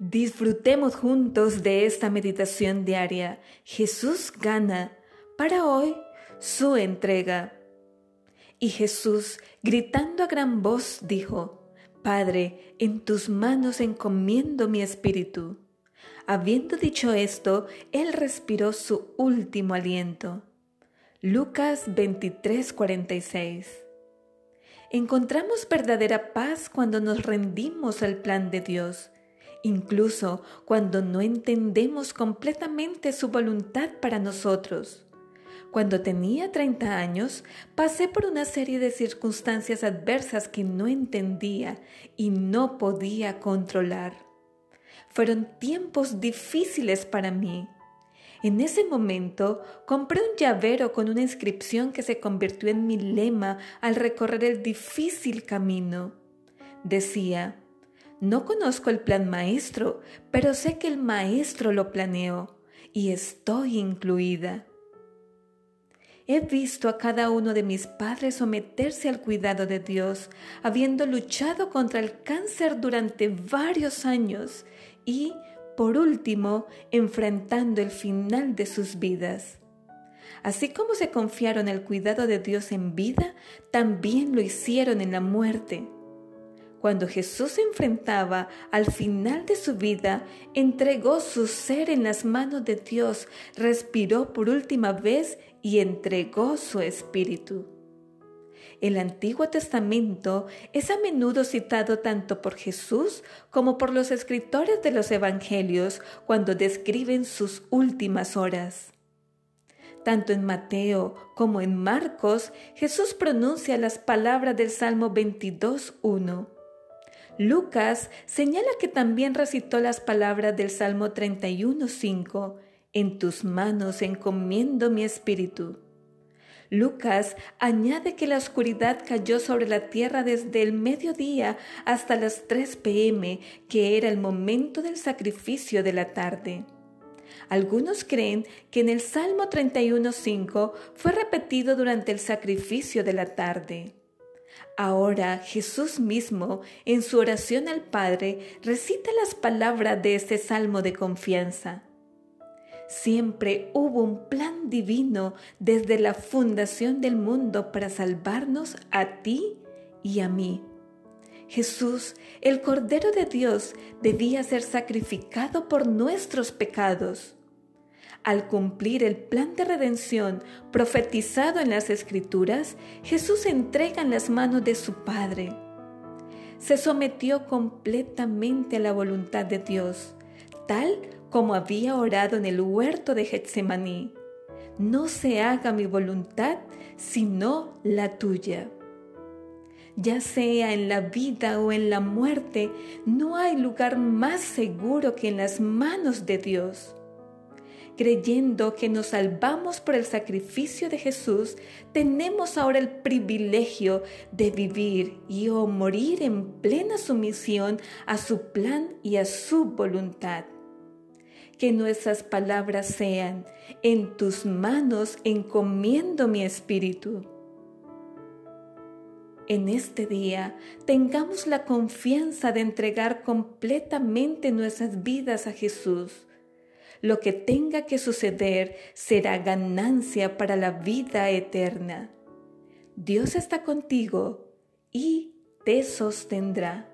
Disfrutemos juntos de esta meditación diaria. Jesús gana para hoy su entrega. Y Jesús, gritando a gran voz, dijo, Padre, en tus manos encomiendo mi espíritu. Habiendo dicho esto, él respiró su último aliento. Lucas 23:46 Encontramos verdadera paz cuando nos rendimos al plan de Dios incluso cuando no entendemos completamente su voluntad para nosotros. Cuando tenía 30 años, pasé por una serie de circunstancias adversas que no entendía y no podía controlar. Fueron tiempos difíciles para mí. En ese momento compré un llavero con una inscripción que se convirtió en mi lema al recorrer el difícil camino. Decía, no conozco el plan maestro, pero sé que el maestro lo planeó y estoy incluida. He visto a cada uno de mis padres someterse al cuidado de Dios, habiendo luchado contra el cáncer durante varios años y, por último, enfrentando el final de sus vidas. Así como se confiaron el cuidado de Dios en vida, también lo hicieron en la muerte. Cuando Jesús se enfrentaba al final de su vida, entregó su ser en las manos de Dios, respiró por última vez y entregó su espíritu. El Antiguo Testamento es a menudo citado tanto por Jesús como por los escritores de los Evangelios cuando describen sus últimas horas. Tanto en Mateo como en Marcos, Jesús pronuncia las palabras del Salmo 22.1 Lucas señala que también recitó las palabras del Salmo 31.5, En tus manos encomiendo mi espíritu. Lucas añade que la oscuridad cayó sobre la tierra desde el mediodía hasta las 3 pm, que era el momento del sacrificio de la tarde. Algunos creen que en el Salmo 31.5 fue repetido durante el sacrificio de la tarde. Ahora Jesús mismo, en su oración al Padre, recita las palabras de este salmo de confianza. Siempre hubo un plan divino desde la fundación del mundo para salvarnos a ti y a mí. Jesús, el Cordero de Dios, debía ser sacrificado por nuestros pecados al cumplir el plan de redención profetizado en las Escrituras, Jesús entrega en las manos de su Padre. Se sometió completamente a la voluntad de Dios, tal como había orado en el huerto de Getsemaní. No se haga mi voluntad, sino la tuya. Ya sea en la vida o en la muerte, no hay lugar más seguro que en las manos de Dios creyendo que nos salvamos por el sacrificio de Jesús, tenemos ahora el privilegio de vivir y o morir en plena sumisión a su plan y a su voluntad. Que nuestras palabras sean, en tus manos encomiendo mi espíritu. En este día tengamos la confianza de entregar completamente nuestras vidas a Jesús lo que tenga que suceder será ganancia para la vida eterna. Dios está contigo y te sostendrá.